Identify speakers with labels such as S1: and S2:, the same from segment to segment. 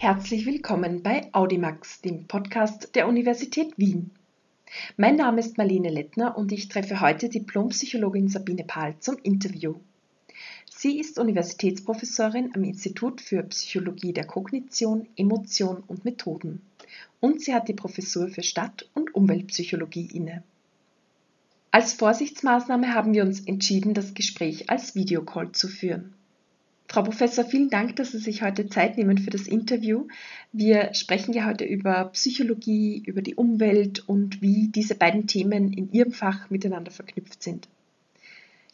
S1: Herzlich willkommen bei Audimax, dem Podcast der Universität Wien. Mein Name ist Marlene Lettner und ich treffe heute Diplompsychologin Sabine Pahl zum Interview. Sie ist Universitätsprofessorin am Institut für Psychologie der Kognition, Emotion und Methoden und sie hat die Professur für Stadt- und Umweltpsychologie inne. Als Vorsichtsmaßnahme haben wir uns entschieden, das Gespräch als Videocall zu führen. Frau Professor, vielen Dank, dass Sie sich heute Zeit nehmen für das Interview. Wir sprechen ja heute über Psychologie, über die Umwelt und wie diese beiden Themen in Ihrem Fach miteinander verknüpft sind.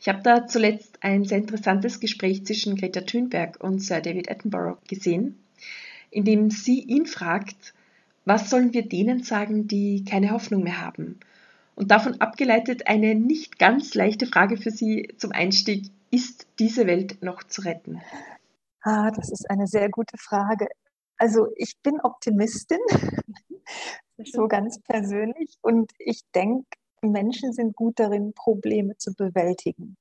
S1: Ich habe da zuletzt ein sehr interessantes Gespräch zwischen Greta Thunberg und Sir David Attenborough gesehen, in dem sie ihn fragt, was sollen wir denen sagen, die keine Hoffnung mehr haben? Und davon abgeleitet eine nicht ganz leichte Frage für Sie zum Einstieg ist diese Welt noch zu retten?
S2: Ah, das ist eine sehr gute Frage. Also ich bin Optimistin, so ganz persönlich. Und ich denke, Menschen sind gut darin, Probleme zu bewältigen.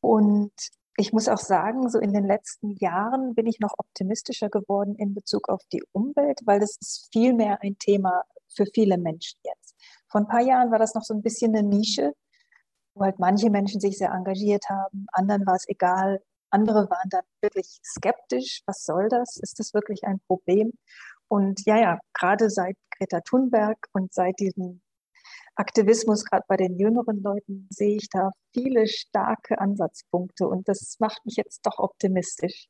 S2: Und ich muss auch sagen, so in den letzten Jahren bin ich noch optimistischer geworden in Bezug auf die Umwelt, weil das ist viel mehr ein Thema für viele Menschen jetzt. Vor ein paar Jahren war das noch so ein bisschen eine Nische wo halt manche Menschen sich sehr engagiert haben, anderen war es egal, andere waren dann wirklich skeptisch, was soll das? Ist das wirklich ein Problem? Und ja, ja, gerade seit Greta Thunberg und seit diesem Aktivismus, gerade bei den jüngeren Leuten, sehe ich da viele starke Ansatzpunkte und das macht mich jetzt doch optimistisch.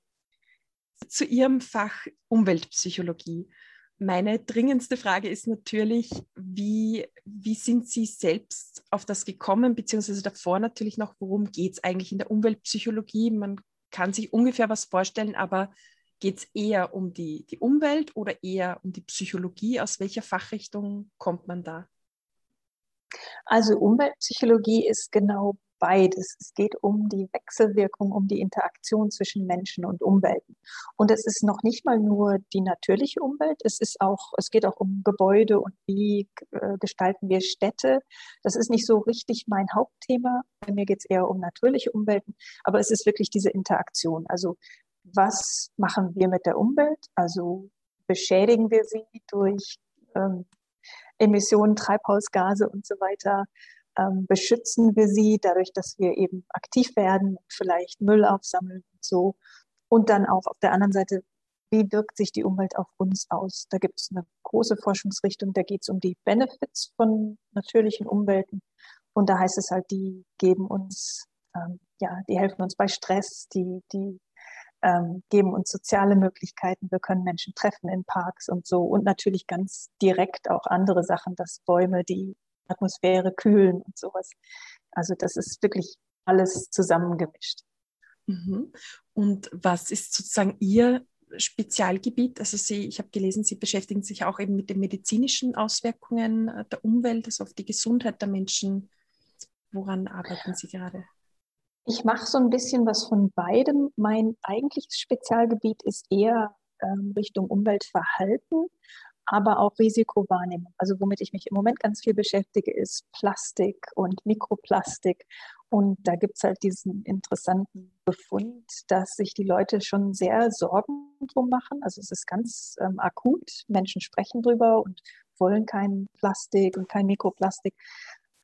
S1: Zu Ihrem Fach Umweltpsychologie. Meine dringendste Frage ist natürlich, wie, wie sind Sie selbst auf das gekommen, beziehungsweise davor natürlich noch, worum geht es eigentlich in der Umweltpsychologie? Man kann sich ungefähr was vorstellen, aber geht es eher um die, die Umwelt oder eher um die Psychologie? Aus welcher Fachrichtung kommt man da?
S2: Also Umweltpsychologie ist genau beides. Es geht um die Wechselwirkung, um die Interaktion zwischen Menschen und Umwelten. Und es ist noch nicht mal nur die natürliche Umwelt, es ist auch, es geht auch um Gebäude und wie äh, gestalten wir Städte. Das ist nicht so richtig mein Hauptthema. Bei mir geht es eher um natürliche Umwelten, aber es ist wirklich diese Interaktion. Also was machen wir mit der Umwelt? Also beschädigen wir sie durch ähm, Emissionen, Treibhausgase und so weiter? Ähm, beschützen wir sie dadurch, dass wir eben aktiv werden, vielleicht Müll aufsammeln und so. Und dann auch auf der anderen Seite, wie wirkt sich die Umwelt auf uns aus? Da gibt es eine große Forschungsrichtung, da geht es um die Benefits von natürlichen Umwelten. Und da heißt es halt, die geben uns, ähm, ja, die helfen uns bei Stress, die, die ähm, geben uns soziale Möglichkeiten. Wir können Menschen treffen in Parks und so. Und natürlich ganz direkt auch andere Sachen, dass Bäume die Atmosphäre kühlen und sowas. Also das ist wirklich alles zusammengemischt.
S1: Mhm. Und was ist sozusagen Ihr Spezialgebiet? Also Sie, ich habe gelesen, Sie beschäftigen sich auch eben mit den medizinischen Auswirkungen äh, der Umwelt, also auf die Gesundheit der Menschen. Woran arbeiten Sie gerade?
S2: Ich mache so ein bisschen was von beidem. Mein eigentliches Spezialgebiet ist eher ähm, Richtung Umweltverhalten aber auch Risikowahrnehmung. Also womit ich mich im Moment ganz viel beschäftige, ist Plastik und Mikroplastik. Und da gibt es halt diesen interessanten Befund, dass sich die Leute schon sehr Sorgen drum machen. Also es ist ganz ähm, akut. Menschen sprechen drüber und wollen kein Plastik und kein Mikroplastik.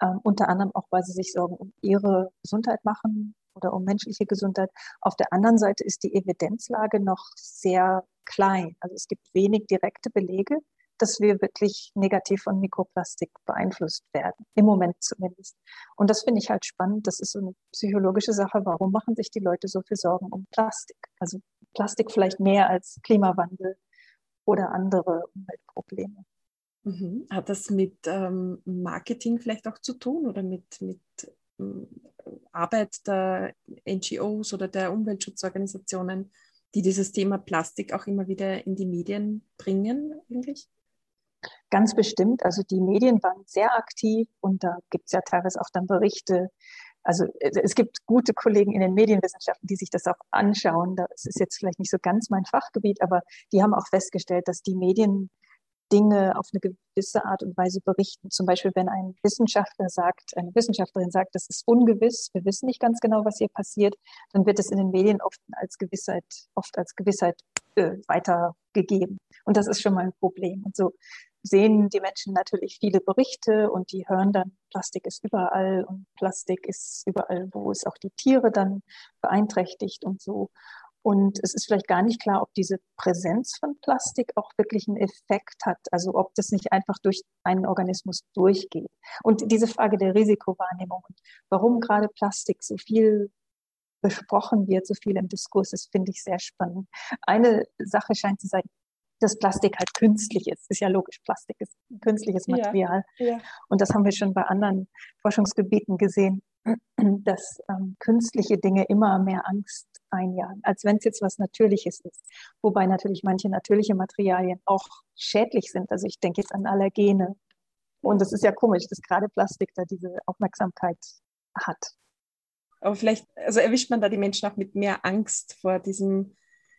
S2: Ähm, unter anderem auch, weil sie sich Sorgen um ihre Gesundheit machen oder um menschliche Gesundheit. Auf der anderen Seite ist die Evidenzlage noch sehr klein. Also es gibt wenig direkte Belege, dass wir wirklich negativ von Mikroplastik beeinflusst werden. Im Moment zumindest. Und das finde ich halt spannend. Das ist so eine psychologische Sache. Warum machen sich die Leute so viel Sorgen um Plastik? Also Plastik vielleicht mehr als Klimawandel oder andere Umweltprobleme.
S1: Mhm. Hat das mit ähm, Marketing vielleicht auch zu tun oder mit, mit Arbeit der NGOs oder der Umweltschutzorganisationen, die dieses Thema Plastik auch immer wieder in die Medien bringen, eigentlich?
S2: Ganz bestimmt. Also die Medien waren sehr aktiv und da gibt es ja teilweise auch dann Berichte. Also es gibt gute Kollegen in den Medienwissenschaften, die sich das auch anschauen. Das ist jetzt vielleicht nicht so ganz mein Fachgebiet, aber die haben auch festgestellt, dass die Medien Dinge auf eine gewisse Art und Weise berichten. Zum Beispiel, wenn ein Wissenschaftler sagt, eine Wissenschaftlerin sagt, das ist ungewiss, wir wissen nicht ganz genau, was hier passiert, dann wird es in den Medien oft als Gewissheit, oft als Gewissheit äh, weitergegeben. Und das ist schon mal ein Problem. Und so sehen die Menschen natürlich viele Berichte und die hören dann, Plastik ist überall und Plastik ist überall, wo es auch die Tiere dann beeinträchtigt und so. Und es ist vielleicht gar nicht klar, ob diese Präsenz von Plastik auch wirklich einen Effekt hat, also ob das nicht einfach durch einen Organismus durchgeht. Und diese Frage der Risikowahrnehmung und warum gerade Plastik so viel besprochen wird, so viel im Diskurs ist, finde ich sehr spannend. Eine Sache scheint zu sein, dass Plastik halt künstlich ist. Ist ja logisch, Plastik ist ein künstliches Material. Ja, ja. Und das haben wir schon bei anderen Forschungsgebieten gesehen, dass ähm, künstliche Dinge immer mehr Angst einjagen, als wenn es jetzt was Natürliches ist. Wobei natürlich manche natürliche Materialien auch schädlich sind. Also ich denke jetzt an Allergene. Und es ist ja komisch, dass gerade Plastik da diese Aufmerksamkeit hat.
S1: Aber vielleicht, also erwischt man da die Menschen auch mit mehr Angst vor diesem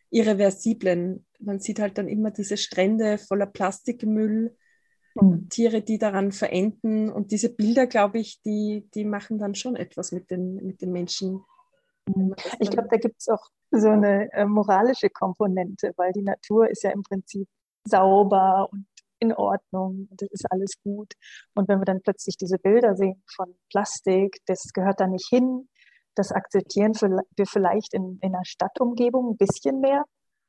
S1: Irreversiblen. Man sieht halt dann immer diese Strände voller Plastikmüll, mhm. Tiere, die daran verenden. Und diese Bilder, glaube ich, die, die machen dann schon etwas mit den, mit den Menschen.
S2: Mhm. Ich glaube, da gibt es auch so eine äh, moralische Komponente, weil die Natur ist ja im Prinzip sauber und in Ordnung und das ist alles gut. Und wenn wir dann plötzlich diese Bilder sehen von Plastik, das gehört da nicht hin, das akzeptieren wir vielleicht in, in einer Stadtumgebung ein bisschen mehr.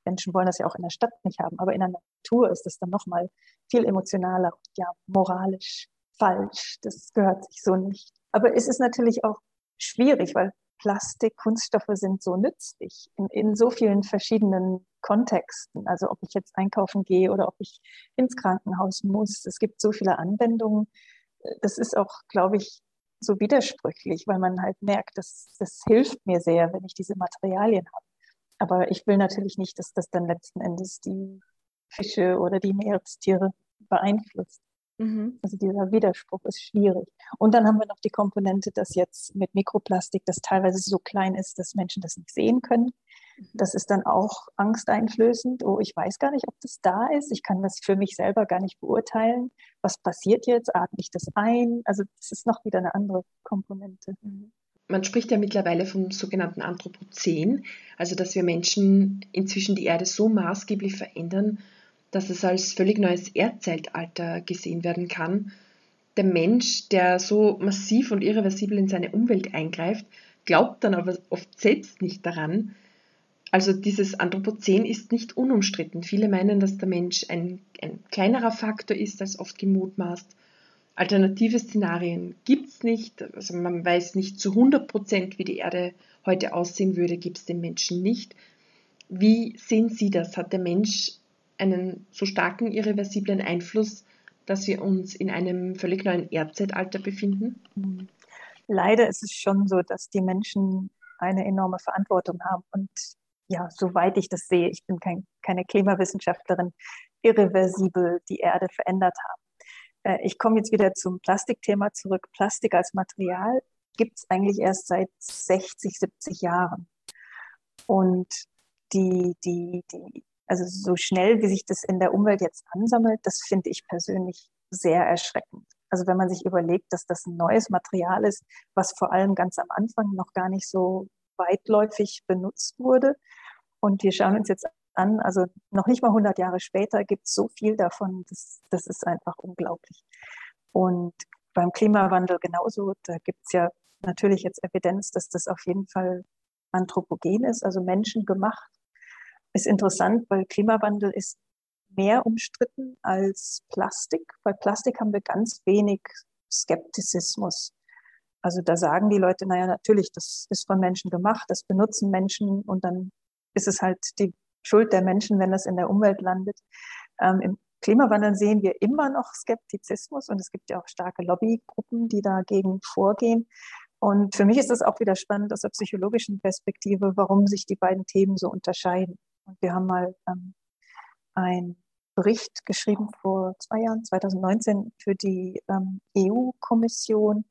S2: Menschen wollen das ja auch in der Stadt nicht haben, aber in der Natur ist das dann nochmal viel emotionaler und ja moralisch falsch. Das gehört sich so nicht. Aber es ist natürlich auch schwierig, weil Plastik, Kunststoffe sind so nützlich in, in so vielen verschiedenen Kontexten. Also ob ich jetzt einkaufen gehe oder ob ich ins Krankenhaus muss. Es gibt so viele Anwendungen. Das ist auch, glaube ich, so widersprüchlich, weil man halt merkt, dass das hilft mir sehr, wenn ich diese Materialien habe. Aber ich will natürlich nicht, dass das dann letzten Endes die Fische oder die Meerestiere beeinflusst. Mhm. Also dieser Widerspruch ist schwierig. Und dann haben wir noch die Komponente, dass jetzt mit Mikroplastik das teilweise so klein ist, dass Menschen das nicht sehen können. Das ist dann auch angsteinflößend. Oh, ich weiß gar nicht, ob das da ist. Ich kann das für mich selber gar nicht beurteilen. Was passiert jetzt? Atme ich das ein? Also das ist noch wieder eine andere Komponente.
S1: Man spricht ja mittlerweile vom sogenannten Anthropozän, also dass wir Menschen inzwischen die Erde so maßgeblich verändern, dass es als völlig neues Erdzeitalter gesehen werden kann. Der Mensch, der so massiv und irreversibel in seine Umwelt eingreift, glaubt dann aber oft selbst nicht daran, also dieses Anthropozän ist nicht unumstritten. Viele meinen, dass der Mensch ein, ein kleinerer Faktor ist als oft gemutmaßt. Alternative Szenarien gibt es nicht. Also man weiß nicht zu 100 Prozent, wie die Erde heute aussehen würde, gibt es den Menschen nicht. Wie sehen Sie das? Hat der Mensch einen so starken irreversiblen Einfluss, dass wir uns in einem völlig neuen Erdzeitalter befinden?
S2: Leider ist es schon so, dass die Menschen eine enorme Verantwortung haben und ja, soweit ich das sehe, ich bin kein, keine Klimawissenschaftlerin, irreversibel die Erde verändert haben. Äh, ich komme jetzt wieder zum Plastikthema zurück. Plastik als Material gibt es eigentlich erst seit 60, 70 Jahren. Und die, die, die, also so schnell, wie sich das in der Umwelt jetzt ansammelt, das finde ich persönlich sehr erschreckend. Also wenn man sich überlegt, dass das ein neues Material ist, was vor allem ganz am Anfang noch gar nicht so weitläufig benutzt wurde. Und wir schauen uns jetzt an, also noch nicht mal 100 Jahre später gibt es so viel davon, das, das ist einfach unglaublich. Und beim Klimawandel genauso, da gibt es ja natürlich jetzt Evidenz, dass das auf jeden Fall anthropogen ist, also menschengemacht. Ist interessant, weil Klimawandel ist mehr umstritten als Plastik. Bei Plastik haben wir ganz wenig Skeptizismus. Also da sagen die Leute, naja, natürlich, das ist von Menschen gemacht, das benutzen Menschen und dann ist es halt die Schuld der Menschen, wenn das in der Umwelt landet. Ähm, Im Klimawandel sehen wir immer noch Skeptizismus und es gibt ja auch starke Lobbygruppen, die dagegen vorgehen. Und für mich ist es auch wieder spannend aus der psychologischen Perspektive, warum sich die beiden Themen so unterscheiden. Und wir haben mal ähm, einen Bericht geschrieben vor zwei Jahren, 2019, für die ähm, EU-Kommission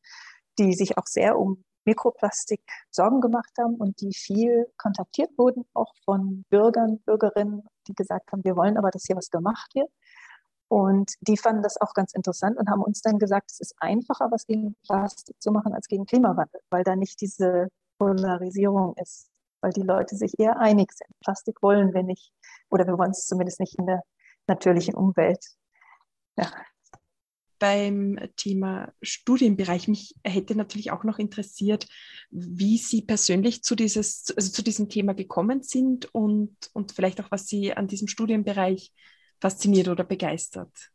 S2: die sich auch sehr um Mikroplastik Sorgen gemacht haben und die viel kontaktiert wurden, auch von Bürgern, Bürgerinnen, die gesagt haben, wir wollen aber, dass hier was gemacht wird. Und die fanden das auch ganz interessant und haben uns dann gesagt, es ist einfacher, was gegen Plastik zu machen, als gegen Klimawandel, weil da nicht diese Polarisierung ist, weil die Leute sich eher einig sind. Plastik wollen wir nicht oder wir wollen es zumindest nicht in der natürlichen Umwelt.
S1: Ja. Beim Thema Studienbereich, mich hätte natürlich auch noch interessiert, wie Sie persönlich zu, dieses, also zu diesem Thema gekommen sind und, und vielleicht auch, was Sie an diesem Studienbereich fasziniert oder begeistert?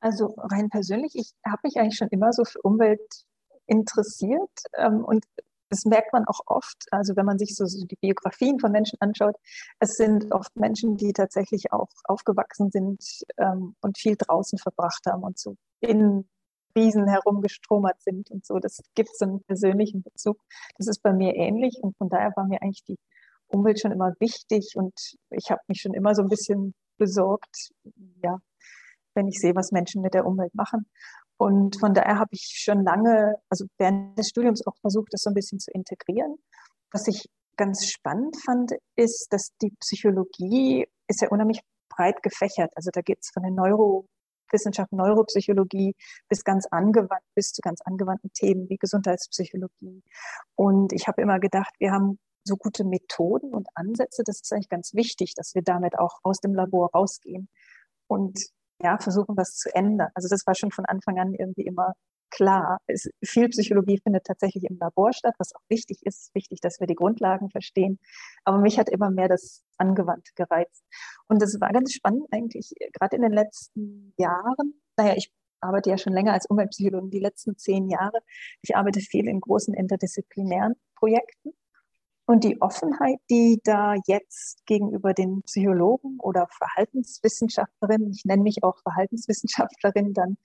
S2: Also rein persönlich, ich habe mich eigentlich schon immer so für Umwelt interessiert ähm, und das merkt man auch oft, also wenn man sich so, so, die Biografien von Menschen anschaut, es sind oft Menschen, die tatsächlich auch aufgewachsen sind ähm, und viel draußen verbracht haben und so in Riesen herumgestromert sind und so. Das gibt so einen persönlichen Bezug. Das ist bei mir ähnlich und von daher war mir eigentlich die Umwelt schon immer wichtig und ich habe mich schon immer so ein bisschen besorgt, ja, wenn ich sehe, was Menschen mit der Umwelt machen. Und von daher habe ich schon lange, also während des Studiums auch versucht, das so ein bisschen zu integrieren. Was ich ganz spannend fand, ist, dass die Psychologie ist ja unheimlich breit gefächert. Also da geht es von der Neurowissenschaft, Neuropsychologie bis ganz angewandt, bis zu ganz angewandten Themen wie Gesundheitspsychologie. Und ich habe immer gedacht, wir haben so gute Methoden und Ansätze, das ist eigentlich ganz wichtig, dass wir damit auch aus dem Labor rausgehen und ja, versuchen, was zu ändern. Also das war schon von Anfang an irgendwie immer klar. Es, viel Psychologie findet tatsächlich im Labor statt, was auch wichtig ist. Wichtig, dass wir die Grundlagen verstehen. Aber mich hat immer mehr das Angewandte gereizt. Und das war ganz spannend eigentlich, gerade in den letzten Jahren. Naja, ich arbeite ja schon länger als Umweltpsychologin, die letzten zehn Jahre. Ich arbeite viel in großen interdisziplinären Projekten. Und die Offenheit, die da jetzt gegenüber den Psychologen oder Verhaltenswissenschaftlerinnen, ich nenne mich auch Verhaltenswissenschaftlerin dann,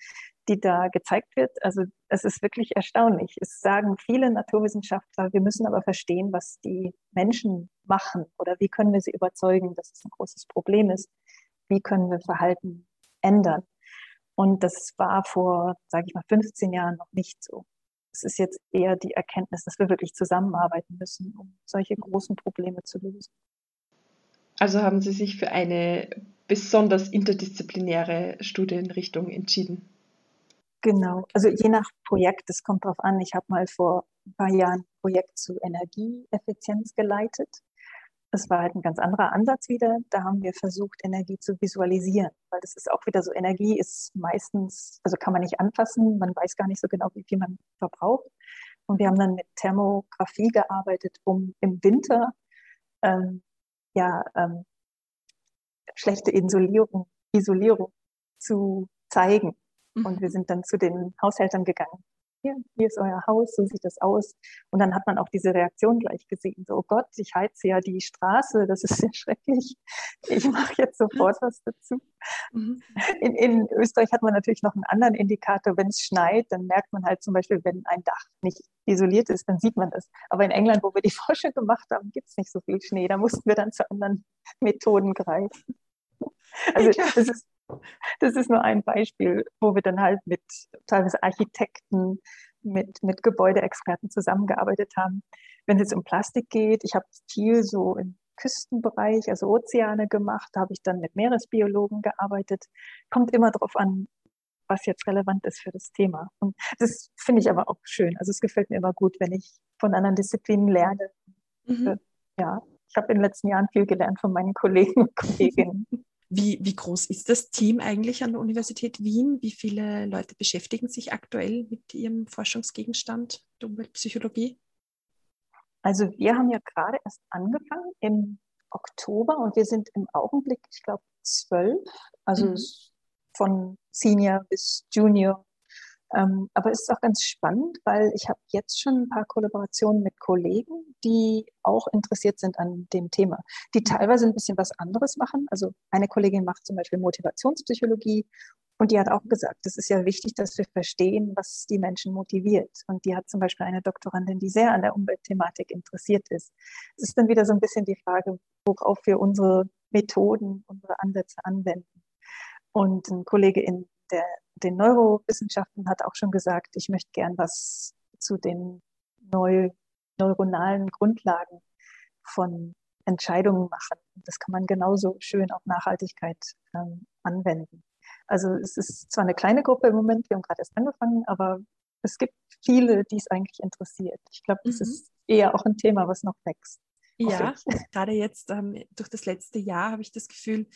S2: die da gezeigt wird, also es ist wirklich erstaunlich. Es sagen viele Naturwissenschaftler, wir müssen aber verstehen, was die Menschen machen oder wie können wir sie überzeugen, dass es ein großes Problem ist. Wie können wir Verhalten ändern? Und das war vor, sage ich mal, 15 Jahren noch nicht so es ist jetzt eher die Erkenntnis, dass wir wirklich zusammenarbeiten müssen, um solche großen Probleme zu lösen.
S1: Also haben Sie sich für eine besonders interdisziplinäre Studienrichtung entschieden?
S2: Genau, also je nach Projekt, es kommt darauf an. Ich habe mal vor ein paar Jahren ein Projekt zu Energieeffizienz geleitet. Das war halt ein ganz anderer Ansatz wieder. Da haben wir versucht, Energie zu visualisieren, weil das ist auch wieder so, Energie ist meistens, also kann man nicht anfassen, man weiß gar nicht so genau, wie viel man verbraucht. Und wir haben dann mit Thermografie gearbeitet, um im Winter ähm, ja, ähm, schlechte Isolierung, Isolierung zu zeigen. Und wir mhm. sind dann zu den Haushältern gegangen hier, hier ist euer Haus, so sieht das aus. Und dann hat man auch diese Reaktion gleich gesehen, so, oh Gott, ich heize ja die Straße, das ist ja schrecklich. Ich mache jetzt sofort was dazu. Mhm. In, in Österreich hat man natürlich noch einen anderen Indikator. Wenn es schneit, dann merkt man halt zum Beispiel, wenn ein Dach nicht isoliert ist, dann sieht man das. Aber in England, wo wir die Forschung gemacht haben, gibt es nicht so viel Schnee. Da mussten wir dann zu anderen Methoden greifen. Also das ist das ist nur ein Beispiel, wo wir dann halt mit teilweise Architekten, mit, mit Gebäudeexperten zusammengearbeitet haben. Wenn es um Plastik geht, ich habe viel so im Küstenbereich, also Ozeane gemacht, da habe ich dann mit Meeresbiologen gearbeitet. Kommt immer darauf an, was jetzt relevant ist für das Thema. Und das finde ich aber auch schön. Also es gefällt mir immer gut, wenn ich von anderen Disziplinen lerne. Mhm. Ja, ich habe in den letzten Jahren viel gelernt von meinen Kollegen und Kolleginnen.
S1: Wie, wie groß ist das Team eigentlich an der Universität Wien? Wie viele Leute beschäftigen sich aktuell mit ihrem Forschungsgegenstand der Umweltpsychologie?
S2: Also wir haben ja gerade erst angefangen im Oktober und wir sind im Augenblick, ich glaube, zwölf, also mhm. von Senior bis Junior ähm, aber es ist auch ganz spannend, weil ich habe jetzt schon ein paar Kollaborationen mit Kollegen, die auch interessiert sind an dem Thema, die mhm. teilweise ein bisschen was anderes machen. Also eine Kollegin macht zum Beispiel Motivationspsychologie und die hat auch gesagt, es ist ja wichtig, dass wir verstehen, was die Menschen motiviert. Und die hat zum Beispiel eine Doktorandin, die sehr an der Umweltthematik interessiert ist. Es ist dann wieder so ein bisschen die Frage, worauf wir unsere Methoden, unsere Ansätze anwenden. Und ein Kollege in der den Neurowissenschaften hat auch schon gesagt, ich möchte gern was zu den neu, neuronalen Grundlagen von Entscheidungen machen. Das kann man genauso schön auf Nachhaltigkeit ähm, anwenden. Also es ist zwar eine kleine Gruppe im Moment, wir haben gerade erst angefangen, aber es gibt viele, die es eigentlich interessiert. Ich glaube, das mhm. ist eher auch ein Thema, was noch wächst.
S1: Ja, gerade jetzt ähm, durch das letzte Jahr habe ich das Gefühl,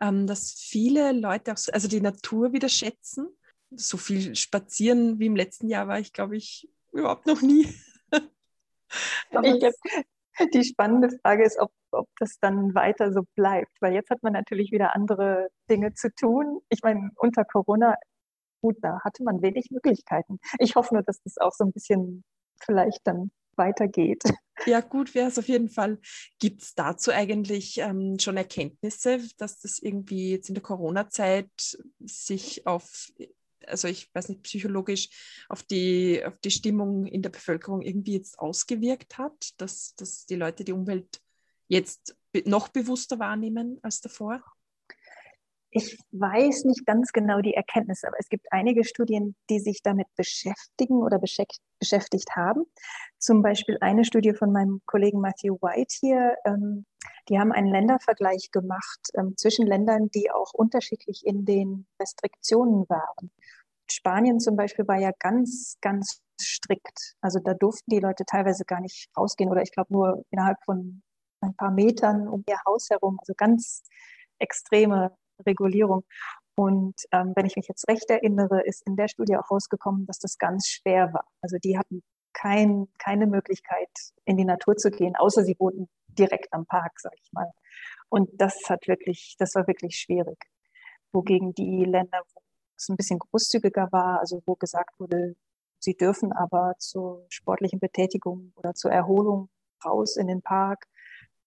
S1: ähm, dass viele Leute auch so, also die Natur wieder schätzen. So viel spazieren wie im letzten Jahr war ich, glaube ich, überhaupt noch nie.
S2: ich, die spannende Frage ist, ob, ob das dann weiter so bleibt, weil jetzt hat man natürlich wieder andere Dinge zu tun. Ich meine, unter Corona, gut, da hatte man wenig Möglichkeiten. Ich hoffe nur, dass das auch so ein bisschen vielleicht dann weitergeht.
S1: Ja, gut wäre es auf jeden Fall. Gibt es dazu eigentlich ähm, schon Erkenntnisse, dass das irgendwie jetzt in der Corona-Zeit sich auf, also ich weiß nicht, psychologisch auf die, auf die Stimmung in der Bevölkerung irgendwie jetzt ausgewirkt hat, dass, dass die Leute die Umwelt jetzt noch bewusster wahrnehmen als davor?
S2: Ich weiß nicht ganz genau die Erkenntnisse, aber es gibt einige Studien, die sich damit beschäftigen oder beschäftigt haben. Zum Beispiel eine Studie von meinem Kollegen Matthew White hier. Ähm, die haben einen Ländervergleich gemacht ähm, zwischen Ländern, die auch unterschiedlich in den Restriktionen waren. Spanien zum Beispiel war ja ganz, ganz strikt. Also da durften die Leute teilweise gar nicht rausgehen oder ich glaube nur innerhalb von ein paar Metern um ihr Haus herum. Also ganz extreme Regulierung. Und ähm, wenn ich mich jetzt recht erinnere, ist in der Studie auch rausgekommen, dass das ganz schwer war. Also die hatten kein, keine Möglichkeit, in die Natur zu gehen, außer sie wohnten direkt am Park, sag ich mal. Und das hat wirklich, das war wirklich schwierig. Wogegen die Länder, wo es ein bisschen großzügiger war, also wo gesagt wurde, sie dürfen aber zur sportlichen Betätigung oder zur Erholung raus in den Park.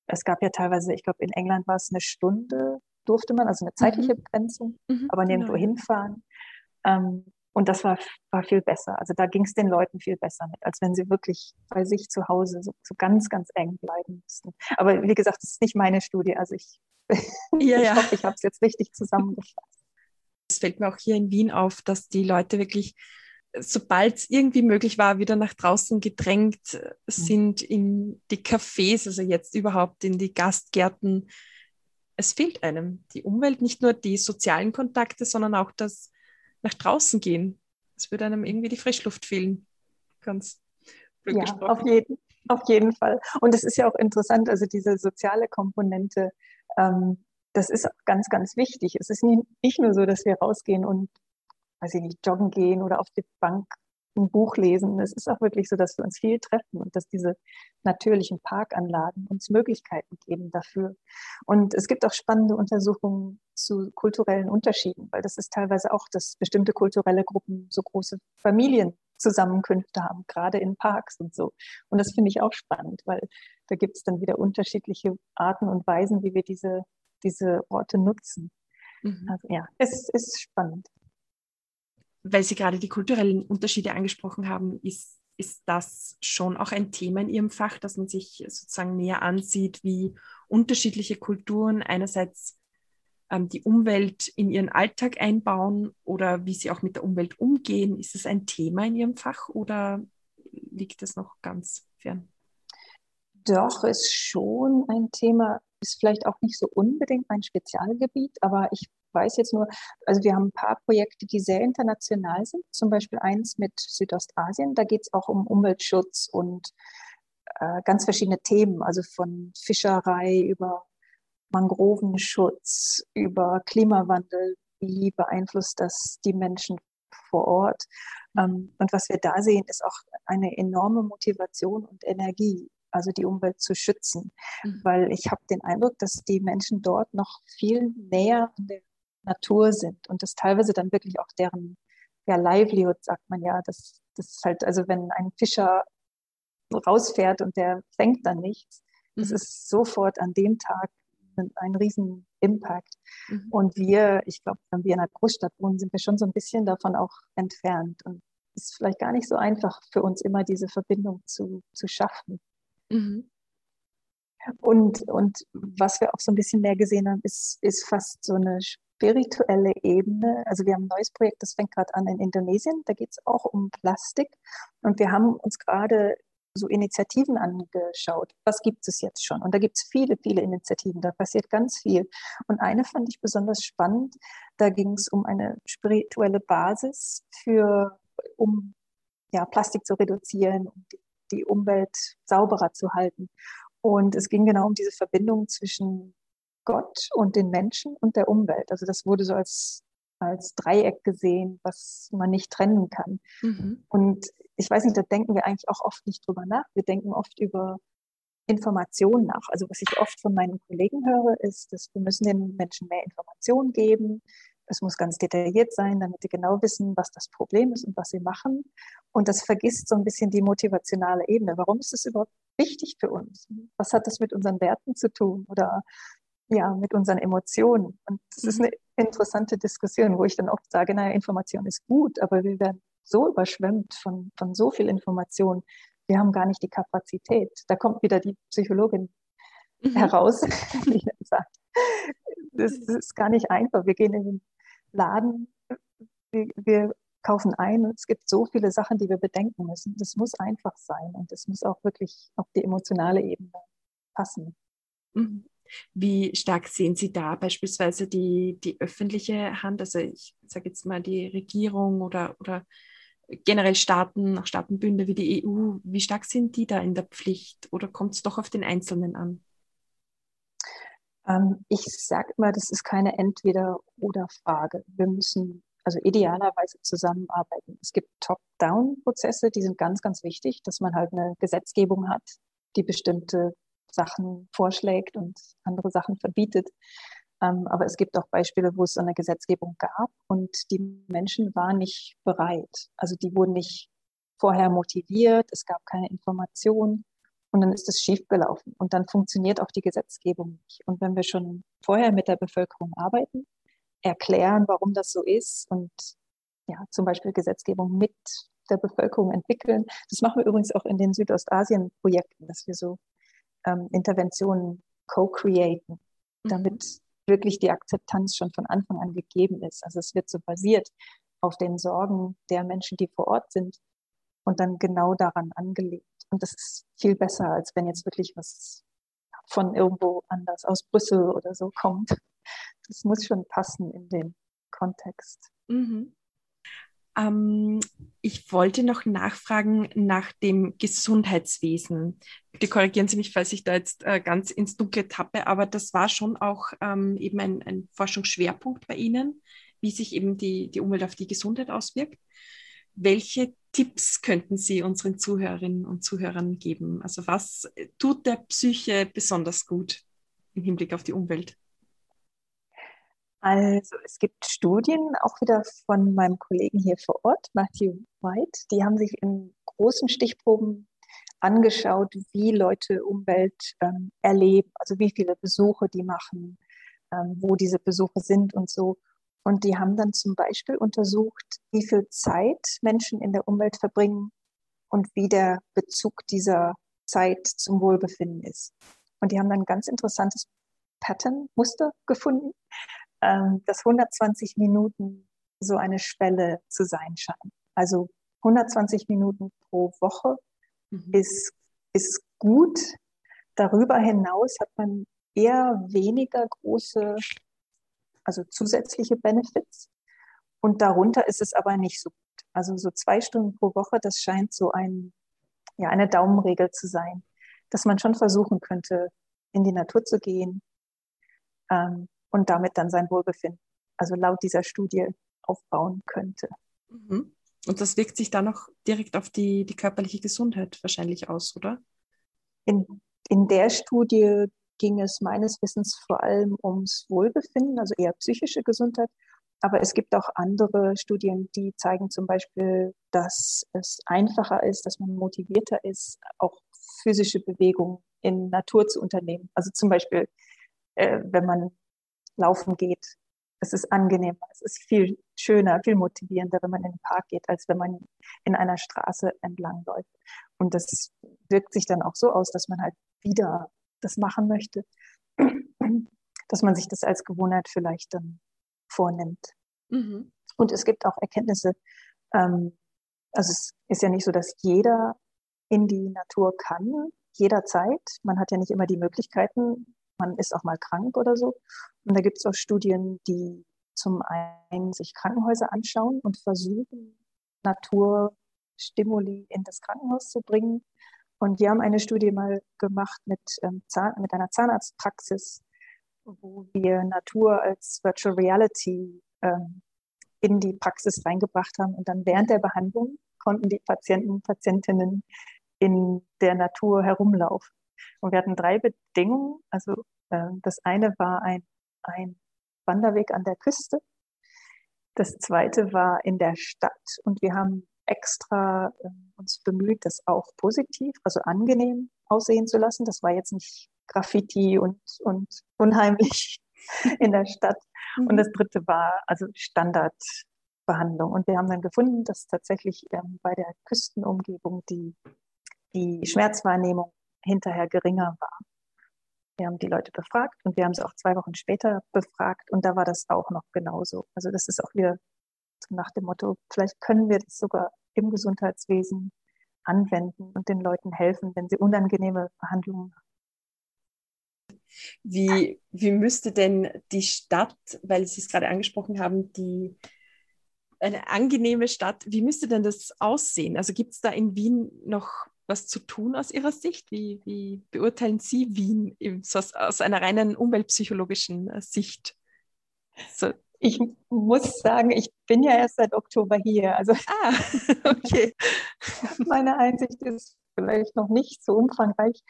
S2: Es gab ja teilweise, ich glaube, in England war es eine Stunde durfte man, also eine zeitliche mhm. Begrenzung, mhm, aber nirgendwo genau. hinfahren. Ähm, und das war, war viel besser. Also da ging es den Leuten viel besser mit, als wenn sie wirklich bei sich zu Hause so, so ganz, ganz eng bleiben müssten. Aber wie gesagt, das ist nicht meine Studie. Also ich, ja, ich ja. hoffe, ich habe es jetzt richtig zusammengefasst.
S1: Es fällt mir auch hier in Wien auf, dass die Leute wirklich sobald es irgendwie möglich war, wieder nach draußen gedrängt mhm. sind in die Cafés, also jetzt überhaupt in die Gastgärten, es fehlt einem die Umwelt, nicht nur die sozialen Kontakte, sondern auch das nach draußen gehen. Es würde einem irgendwie die Frischluft fehlen. Ganz
S2: blöd ja, gesprochen. Auf jeden, auf jeden Fall. Und es ist ja auch interessant, also diese soziale Komponente, ähm, das ist ganz, ganz wichtig. Es ist nicht, nicht nur so, dass wir rausgehen und, weiß ich nicht, joggen gehen oder auf die Bank ein Buch lesen. Es ist auch wirklich so, dass wir uns viel treffen und dass diese natürlichen Parkanlagen uns Möglichkeiten geben dafür. Und es gibt auch spannende Untersuchungen zu kulturellen Unterschieden, weil das ist teilweise auch, dass bestimmte kulturelle Gruppen so große Familienzusammenkünfte haben, gerade in Parks und so. Und das finde ich auch spannend, weil da gibt es dann wieder unterschiedliche Arten und Weisen, wie wir diese, diese Orte nutzen. Mhm. Also ja, es ist spannend
S1: weil Sie gerade die kulturellen Unterschiede angesprochen haben, ist, ist das schon auch ein Thema in Ihrem Fach, dass man sich sozusagen näher ansieht, wie unterschiedliche Kulturen einerseits ähm, die Umwelt in ihren Alltag einbauen oder wie sie auch mit der Umwelt umgehen. Ist es ein Thema in Ihrem Fach oder liegt es noch ganz fern?
S2: Doch, ist schon ein Thema, ist vielleicht auch nicht so unbedingt mein Spezialgebiet, aber ich weiß jetzt nur, also wir haben ein paar Projekte, die sehr international sind, zum Beispiel eins mit Südostasien, da geht es auch um Umweltschutz und äh, ganz verschiedene Themen, also von Fischerei über Mangrovenschutz, über Klimawandel, wie beeinflusst das die Menschen vor Ort. Ähm, und was wir da sehen, ist auch eine enorme Motivation und Energie, also die Umwelt zu schützen. Mhm. Weil ich habe den Eindruck, dass die Menschen dort noch viel näher an der Natur sind und das teilweise dann wirklich auch deren ja, Livelihood, sagt man ja. Das, das ist halt, also wenn ein Fischer rausfährt und der fängt dann nichts, das mhm. ist sofort an dem Tag ein riesen Impact. Mhm. Und wir, ich glaube, wenn wir in einer Großstadt wohnen, sind wir schon so ein bisschen davon auch entfernt. Und es ist vielleicht gar nicht so einfach für uns immer diese Verbindung zu, zu schaffen. Mhm. Und, und was wir auch so ein bisschen mehr gesehen haben, ist, ist fast so eine spirituelle Ebene. Also wir haben ein neues Projekt, das fängt gerade an in Indonesien. Da geht es auch um Plastik. Und wir haben uns gerade so Initiativen angeschaut. Was gibt es jetzt schon? Und da gibt es viele, viele Initiativen. Da passiert ganz viel. Und eine fand ich besonders spannend. Da ging es um eine spirituelle Basis für, um ja, Plastik zu reduzieren, um die, die Umwelt sauberer zu halten. Und es ging genau um diese Verbindung zwischen Gott und den Menschen und der Umwelt. Also das wurde so als, als Dreieck gesehen, was man nicht trennen kann. Mhm. Und ich weiß nicht, da denken wir eigentlich auch oft nicht drüber nach. Wir denken oft über Informationen nach. Also was ich oft von meinen Kollegen höre, ist, dass wir müssen den Menschen mehr Informationen geben. Es muss ganz detailliert sein, damit sie genau wissen, was das Problem ist und was sie machen. Und das vergisst so ein bisschen die motivationale Ebene. Warum ist es überhaupt wichtig für uns? Was hat das mit unseren Werten zu tun oder ja, mit unseren Emotionen? Und das ist mhm. eine interessante Diskussion, wo ich dann oft sage, naja, Information ist gut, aber wir werden so überschwemmt von, von so viel Information. Wir haben gar nicht die Kapazität. Da kommt wieder die Psychologin mhm. heraus, die dann sagt, das, das, ist gar nicht einfach. Wir gehen in den Laden, wir, wir kaufen ein und es gibt so viele Sachen, die wir bedenken müssen. Das muss einfach sein und das muss auch wirklich auf die emotionale Ebene passen.
S1: Mhm. Wie stark sehen Sie da beispielsweise die, die öffentliche Hand, also ich sage jetzt mal die Regierung oder, oder generell Staaten, auch Staatenbünde wie die EU, wie stark sind die da in der Pflicht oder kommt es doch auf den Einzelnen an?
S2: Ähm, ich sage immer, das ist keine Entweder-oder-Frage. Wir müssen also idealerweise zusammenarbeiten. Es gibt Top-Down-Prozesse, die sind ganz, ganz wichtig, dass man halt eine Gesetzgebung hat, die bestimmte Sachen vorschlägt und andere Sachen verbietet. Ähm, aber es gibt auch Beispiele, wo es so eine Gesetzgebung gab und die Menschen waren nicht bereit. Also die wurden nicht vorher motiviert, es gab keine Information und dann ist es schiefgelaufen und dann funktioniert auch die Gesetzgebung nicht. Und wenn wir schon vorher mit der Bevölkerung arbeiten, erklären, warum das so ist und ja, zum Beispiel Gesetzgebung mit der Bevölkerung entwickeln. Das machen wir übrigens auch in den Südostasien-Projekten, dass wir so ähm, Interventionen co-createn, mhm. damit wirklich die Akzeptanz schon von Anfang an gegeben ist. Also es wird so basiert auf den Sorgen der Menschen, die vor Ort sind und dann genau daran angelegt. Und das ist viel besser, als wenn jetzt wirklich was von irgendwo anders aus Brüssel oder so kommt. Das muss schon passen in den Kontext. Mhm.
S1: Ähm, ich wollte noch nachfragen nach dem Gesundheitswesen. Bitte korrigieren Sie mich, falls ich da jetzt äh, ganz ins Dunkle tappe, aber das war schon auch ähm, eben ein, ein, Forschungsschwerpunkt bei Ihnen, wie sich eben die, die Umwelt auf die Gesundheit auswirkt. Welche Tipps könnten Sie unseren Zuhörerinnen und Zuhörern geben? Also was tut der Psyche besonders gut im Hinblick auf die Umwelt?
S2: Also es gibt Studien, auch wieder von meinem Kollegen hier vor Ort, Matthew White, die haben sich in großen Stichproben angeschaut, wie Leute Umwelt ähm, erleben, also wie viele Besuche die machen, ähm, wo diese Besuche sind und so. Und die haben dann zum Beispiel untersucht, wie viel Zeit Menschen in der Umwelt verbringen und wie der Bezug dieser Zeit zum Wohlbefinden ist. Und die haben dann ein ganz interessantes Pattern, Muster gefunden dass 120 Minuten so eine Schwelle zu sein scheint. Also 120 Minuten pro Woche mhm. ist, ist gut. Darüber hinaus hat man eher weniger große, also zusätzliche Benefits. Und darunter ist es aber nicht so gut. Also so zwei Stunden pro Woche, das scheint so ein, ja, eine Daumenregel zu sein, dass man schon versuchen könnte, in die Natur zu gehen, ähm, und damit dann sein Wohlbefinden, also laut dieser Studie, aufbauen könnte.
S1: Mhm. Und das wirkt sich dann auch direkt auf die, die körperliche Gesundheit wahrscheinlich aus, oder?
S2: In, in der Studie ging es meines Wissens vor allem ums Wohlbefinden, also eher psychische Gesundheit. Aber es gibt auch andere Studien, die zeigen zum Beispiel, dass es einfacher ist, dass man motivierter ist, auch physische Bewegung in Natur zu unternehmen. Also zum Beispiel, äh, wenn man laufen geht. Es ist angenehmer, es ist viel schöner, viel motivierender, wenn man in den Park geht, als wenn man in einer Straße entlang läuft. Und das wirkt sich dann auch so aus, dass man halt wieder das machen möchte, dass man sich das als Gewohnheit vielleicht dann vornimmt. Mhm. Und es gibt auch Erkenntnisse, ähm, also es ist ja nicht so, dass jeder in die Natur kann, jederzeit. Man hat ja nicht immer die Möglichkeiten. Man ist auch mal krank oder so. Und da gibt es auch Studien, die zum einen sich Krankenhäuser anschauen und versuchen, Naturstimuli in das Krankenhaus zu bringen. Und wir haben eine Studie mal gemacht mit, ähm, Zahn, mit einer Zahnarztpraxis, wo wir Natur als Virtual Reality ähm, in die Praxis reingebracht haben. Und dann während der Behandlung konnten die Patienten und Patientinnen in der Natur herumlaufen. Und wir hatten drei Bedingungen. Also äh, das eine war ein, ein Wanderweg an der Küste. Das zweite war in der Stadt und wir haben extra äh, uns bemüht, das auch positiv, also angenehm aussehen zu lassen. Das war jetzt nicht Graffiti und, und unheimlich in der Stadt. Mhm. Und das dritte war also Standardbehandlung. Und wir haben dann gefunden, dass tatsächlich ähm, bei der Küstenumgebung die, die Schmerzwahrnehmung hinterher geringer war. Wir haben die Leute befragt und wir haben sie auch zwei Wochen später befragt und da war das auch noch genauso. Also das ist auch wieder nach dem Motto, vielleicht können wir das sogar im Gesundheitswesen anwenden und den Leuten helfen, wenn sie unangenehme Behandlungen haben.
S1: Wie, wie müsste denn die Stadt, weil Sie es gerade angesprochen haben, die eine angenehme Stadt, wie müsste denn das aussehen? Also gibt es da in Wien noch was zu tun aus Ihrer Sicht? Wie, wie beurteilen Sie Wien aus, aus einer reinen umweltpsychologischen äh, Sicht?
S2: So. Ich muss sagen, ich bin ja erst seit Oktober hier. Also
S1: ah, okay.
S2: meine Einsicht ist vielleicht noch nicht so umfangreich.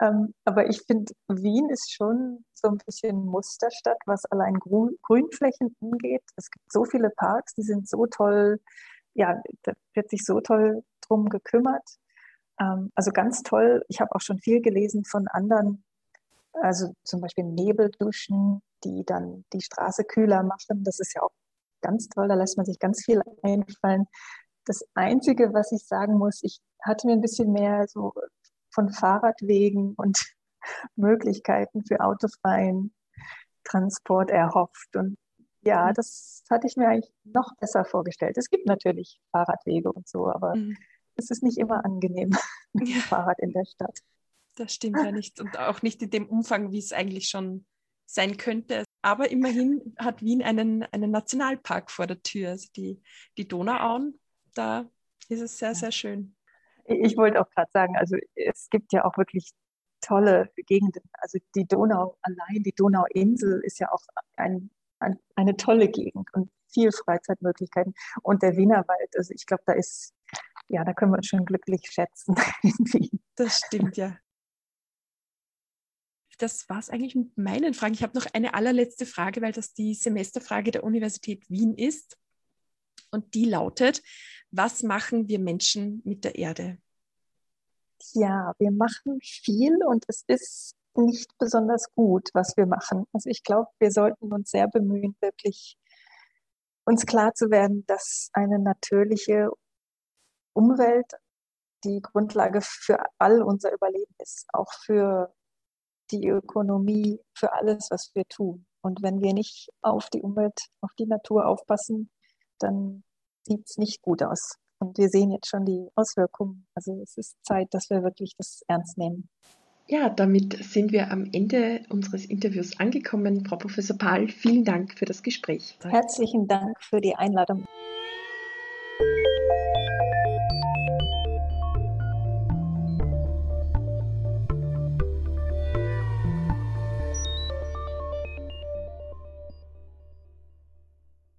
S2: Ähm, aber ich finde, Wien ist schon so ein bisschen Musterstadt, was allein Grün, Grünflächen angeht. Es gibt so viele Parks, die sind so toll. Ja, da wird sich so toll drum gekümmert. Ähm, also ganz toll. Ich habe auch schon viel gelesen von anderen, also zum Beispiel Nebelduschen, die dann die Straße kühler machen. Das ist ja auch ganz toll. Da lässt man sich ganz viel einfallen. Das Einzige, was ich sagen muss, ich hatte mir ein bisschen mehr so von Fahrradwegen und Möglichkeiten für autofreien Transport erhofft. Und ja, mhm. das hatte ich mir eigentlich noch besser vorgestellt. Es gibt natürlich Fahrradwege und so, aber mhm es ist nicht immer angenehm mit dem Fahrrad in der Stadt.
S1: Das stimmt ja nicht und auch nicht in dem Umfang, wie es eigentlich schon sein könnte. Aber immerhin hat Wien einen, einen Nationalpark vor der Tür, also die, die Donauauen. Da ist es sehr, sehr schön.
S2: Ich wollte auch gerade sagen, also es gibt ja auch wirklich tolle Gegenden. Also die Donau allein, die Donauinsel ist ja auch ein, ein, eine tolle Gegend und viel Freizeitmöglichkeiten. Und der Wienerwald, also ich glaube, da ist ja, da können wir uns schon glücklich schätzen.
S1: das stimmt, ja. Das war es eigentlich mit meinen Fragen. Ich habe noch eine allerletzte Frage, weil das die Semesterfrage der Universität Wien ist. Und die lautet, was machen wir Menschen mit der Erde?
S2: Ja, wir machen viel und es ist nicht besonders gut, was wir machen. Also ich glaube, wir sollten uns sehr bemühen, wirklich uns klar zu werden, dass eine natürliche Umwelt die Grundlage für all unser Überleben ist, auch für die Ökonomie, für alles, was wir tun. Und wenn wir nicht auf die Umwelt, auf die Natur aufpassen, dann sieht es nicht gut aus. Und wir sehen jetzt schon die Auswirkungen. Also es ist Zeit, dass wir wirklich das ernst nehmen.
S1: Ja, damit sind wir am Ende unseres Interviews angekommen. Frau Professor Pahl, vielen Dank für das Gespräch.
S2: Herzlichen Dank für die Einladung.